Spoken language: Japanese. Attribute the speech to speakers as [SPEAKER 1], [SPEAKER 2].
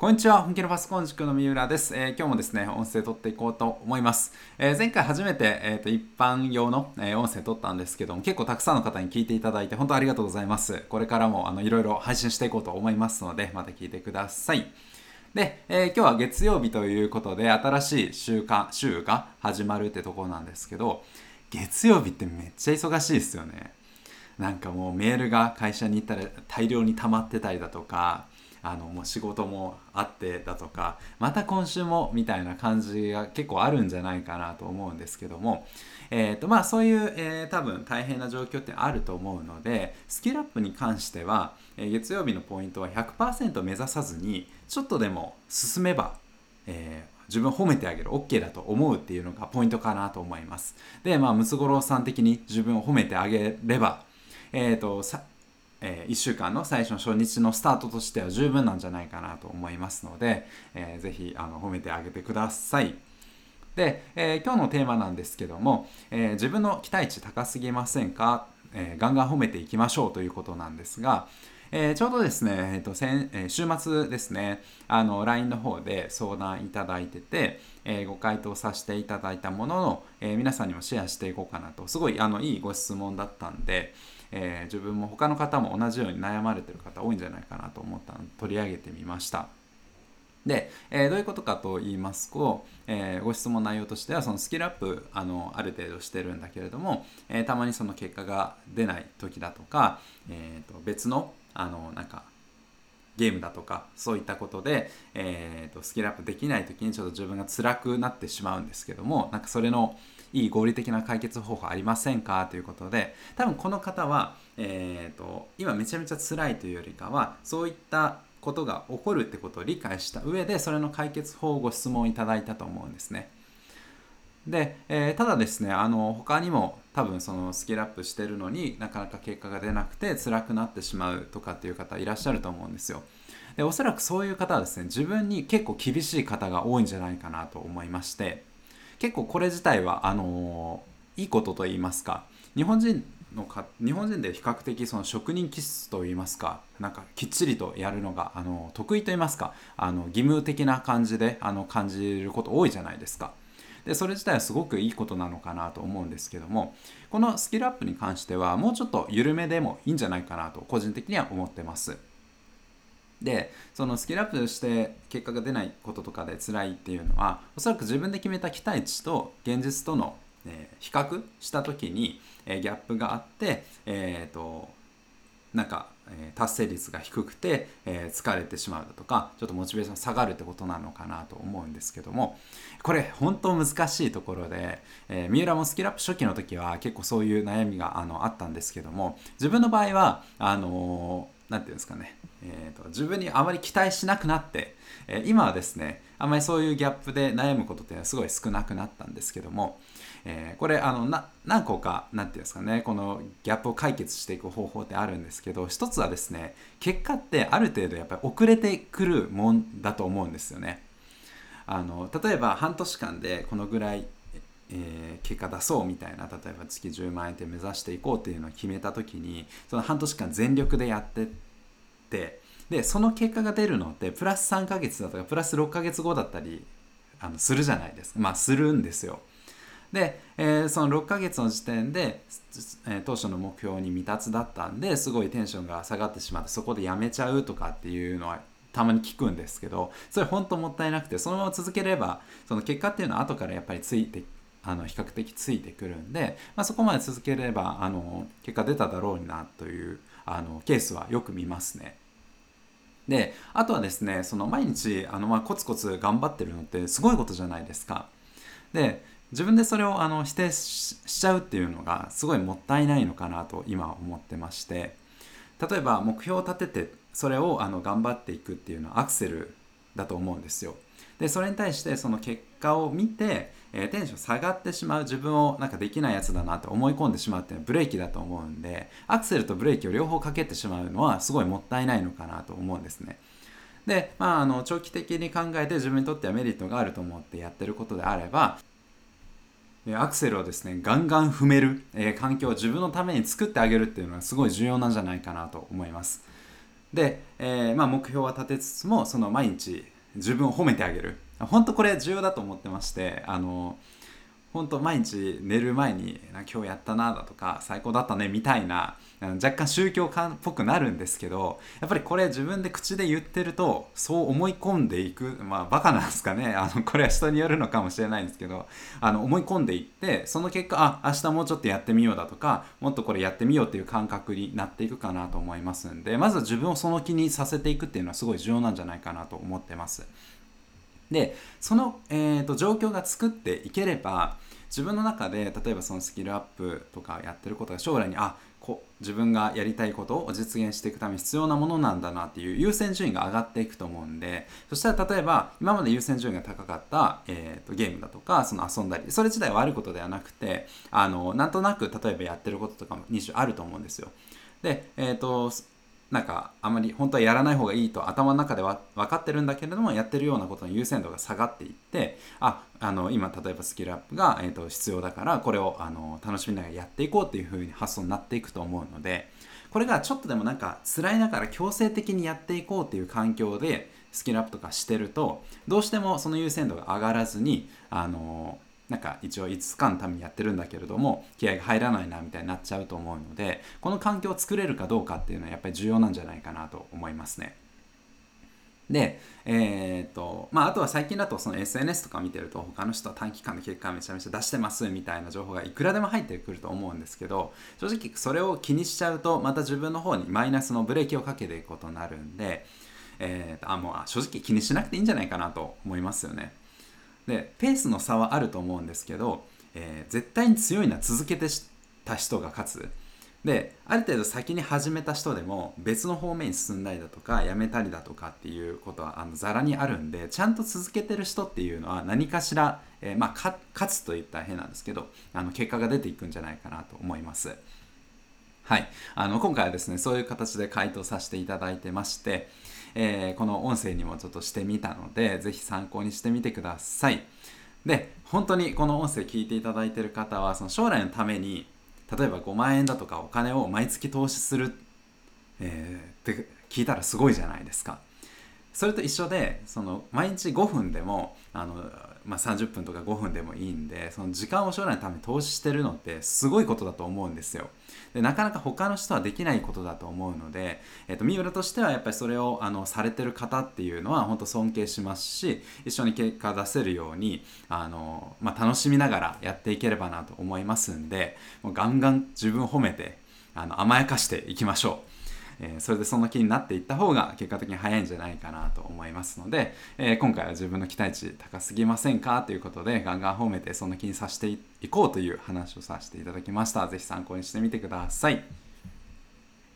[SPEAKER 1] こんにちは。本気のパソコン塾の三浦です。えー、今日もですね、音声撮っていこうと思います。えー、前回初めて、えーと、一般用の、え音声撮ったんですけども、結構たくさんの方に聞いていただいて、本当ありがとうございます。これからもあのいろいろ配信していこうと思いますので、また聞いてください。で、え今日は月曜日ということで、新しい週間、週が始まるってところなんですけど、月曜日ってめっちゃ忙しいですよね。なんかもうメールが会社に行ったら大量に溜まってたりだとか、あのもう仕事もあってだとかまた今週もみたいな感じが結構あるんじゃないかなと思うんですけども、えーとまあ、そういう、えー、多分大変な状況ってあると思うのでスキルアップに関しては、えー、月曜日のポイントは100%目指さずにちょっとでも進めば、えー自分を褒めてあげる OK だと思うっていうのがポイントかなと思います。でまあムツゴロウさん的に自分を褒めてあげればえーと、さえー、1週間の最初の初日のスタートとしては十分なんじゃないかなと思いますので、えー、ぜひあの褒めてあげてください。で、えー、今日のテーマなんですけども、えー、自分の期待値高すぎませんか、え、ガンガン褒めていきましょうということなんですが、え、ちょうどですね、えーと先え、週末ですね、あの LINE の方で相談いただいてて、え、ご回答させていただいたものの、え、皆さんにもシェアしていこうかなと、すごいあのいいご質問だったんで、えー、自分も他の方も同じように悩まれてる方多いんじゃないかなと思ったので取り上げてみました。で、えー、どういうことかと言いますと、えー、ご質問内容としてはそのスキルアップあのある程度してるんだけれども、えー、たまにその結果が出ない時だとか、えーと、別のあのなんかゲームだとかそういったことで、えーと、とスキルアップできない時にちょっと自分が辛くなってしまうんですけどもなんかそれのいい合理的な解決方法ありませんか？ということで多分この方は、えーと、今めちゃめちゃ辛いというよりかはそういったことが起こるってことを理解した上でそれの解決法をご質問いただいたと思うんですね。で、えー、ただですねあの他にも多分そのスキルアップしてるのになかなか結果が出なくて辛くなってしまうとかっていう方いらっしゃると思うんですよ。でおそらくそういう方はですね自分に結構厳しい方が多いんじゃないかなと思いまして結構これ自体はあのいいことと言いますか日本人のか日本人で比較的その職人気質といいますかなんかきっちりとやるのがあの得意と言いますかあの義務的な感じであの感じること多いじゃないですか。でそれ自体はすごくいいことなのかなと思うんですけどもこのスキルアップに関してはもうちょっと緩めでもいいんじゃないかなと個人的には思ってます。でそのスキルアップして結果が出ないこととかで辛いっていうのはおそらく自分で決めた期待値と現実との、えー、比較した時に、えー、ギャップがあって、えーと、なんか、え、達成率が低くて、え疲れてしまうだとかちょっとモチベーション下がるってことなのかなと思うんですけどもこれ本当難しいところで、え三浦もスキルアップ初期の時は結構そういう悩みがあのあったんですけども自分の場合はあの何て言うんですかねえーと、自分にあまり期待しなくなって、えー、今はですねあまりそういうギャップで悩むことっていうのはすごい少なくなったんですけども、えー、これあの何個か何て言うんですかねこのギャップを解決していく方法ってあるんですけど一つはですね結果ってある程度やっぱり遅れてくるもんだと思うんですよね。あの例えば半年間でこのぐらいえー、結果出そうみたいな例えば月10万円って目指していこうっていうのを決めた時にその半年間全力でやってってでその結果が出るのってプラス3ヶ月だとかプラス6ヶ月後だったりあのするじゃないですか。まあするんですよ。で、えー、その6ヶ月の時点で、えー、当初の目標に未達だったんですごいテンションが下がってしまってそこでやめちゃうとかっていうのはたまに聞くんですけどそれ本当もったいなくてそのまま続ければその結果っていうのは後からやっぱりついてあの比較的ついてくるんで、まあ、そこまで続ければあの結果出ただろうなというあのケースはよく見ますね。であとはですねその毎日あの、まあ、コツコツ頑張ってるのってすごいことじゃないですか。で自分でそれをあの否定しちゃうっていうのがすごいもったいないのかなと今思ってまして例えば目標を立ててそれをあの頑張っていくっていうのはアクセルだと思うんですよ。でそれに対してその結果を見て、えー、テンション下がってしまう自分をなんかできないやつだなと思い込んでしまうっていうのはブレーキだと思うんでアクセルとブレーキを両方かけてしまうのはすごいもったいないのかなと思うんですね。で、まあ、あの長期的に考えて自分にとってはメリットがあると思ってやってることであればアクセルをですねガンガン踏める、えー、環境を自分のために作ってあげるっていうのはすごい重要なんじゃないかなと思います。で、えー、まあ、目標は立てつつもその毎日自分を褒めてあげる。本当これ重要だと思ってましてあの本当毎日寝る前に「今日やったな」だとか「最高だったね」みたいな若干宗教観っぽくなるんですけどやっぱりこれ自分で口で言ってるとそう思い込んでいくまあバカなんですかねあのこれは人によるのかもしれないんですけどあの思い込んでいってその結果あ明日もうちょっとやってみようだとかもっとこれやってみようっていう感覚になっていくかなと思いますんでまずは自分をその気にさせていくっていうのはすごい重要なんじゃないかなと思ってます。でその、えーと、状況が作っていければ自分の中で例えばそのスキルアップとかやってることが将来にあこ自分がやりたいことを実現していくために必要なものなんだなっていう優先順位が上がっていくと思うんでそしたら例えば今まで優先順位が高かった、えーと、ゲームだとかその遊んだりそれ自体は悪いことではなくてあのなんとなく例えばやってることとかも2種あると思うんですよ。で、えーとなんかあまり本当はやらない方がいいと頭の中では分かってるんだけれどもやってるようなことの優先度が下がっていってああの今例えばスキルアップが、えーと、必要だからこれをあの楽しみながらやっていこうっていう風に発想になっていくと思うのでこれがちょっとでもなんか辛いながら強制的にやっていこうっていう環境でスキルアップとかしてるとどうしてもその優先度が上がらずにあのなんか一応5日間のためにやってるんだけれども気合が入らないなみたいになっちゃうと思うのでこの環境を作れるかどうかっていうのはやっぱり重要なんじゃないかなと思いますね。で、えーとまあ、あとは最近だとその SNS とか見てると他の人は短期間で結果めちゃめちゃ出してますみたいな情報がいくらでも入ってくると思うんですけど正直それを気にしちゃうとまた自分の方にマイナスのブレーキをかけていくことになるんで、えーと、あもう正直気にしなくていいんじゃないかなと思いますよね。でペースの差はあると思うんですけど、えー、絶対に強いのは続けてた人が勝つである程度先に始めた人でも別の方面に進んだりだとかやめたりだとかっていうことはあのざらにあるんでちゃんと続けてる人っていうのは何かしら、えー、まあ、勝つといったら変なんですけどあの結果が出ていくんじゃないかなと思います。はい、あの今回はですねそういう形で回答させていただいてまして、えー、この音声にもちょっとしてみたので是非参考にしてみてください。で本当にこの音声聞いていただいている方はその将来のために例えば5万円だとかお金を毎月投資する、えー、って聞いたらすごいじゃないですか。それと一緒でその毎日5分でもあの、まあ、30分とか5分でもいいんでその時間を将来のために投資してるのってすごいことだと思うんですよ。でなかなか他の人はできないことだと思うので、えーと、三浦としてはやっぱりそれをあのされてる方っていうのは本当尊敬しますし一緒に結果出せるようにあの、まあ、楽しみながらやっていければなと思いますんでもうガンガン自分を褒めてあの甘やかしていきましょう。えー、それでその気になっていった方が結果的に早いんじゃないかなと思いますので、えー、今回は自分の期待値高すぎませんかということでガンガン褒めてその気にさせていこうという話をさせていただきました。是非参考にしてみてください。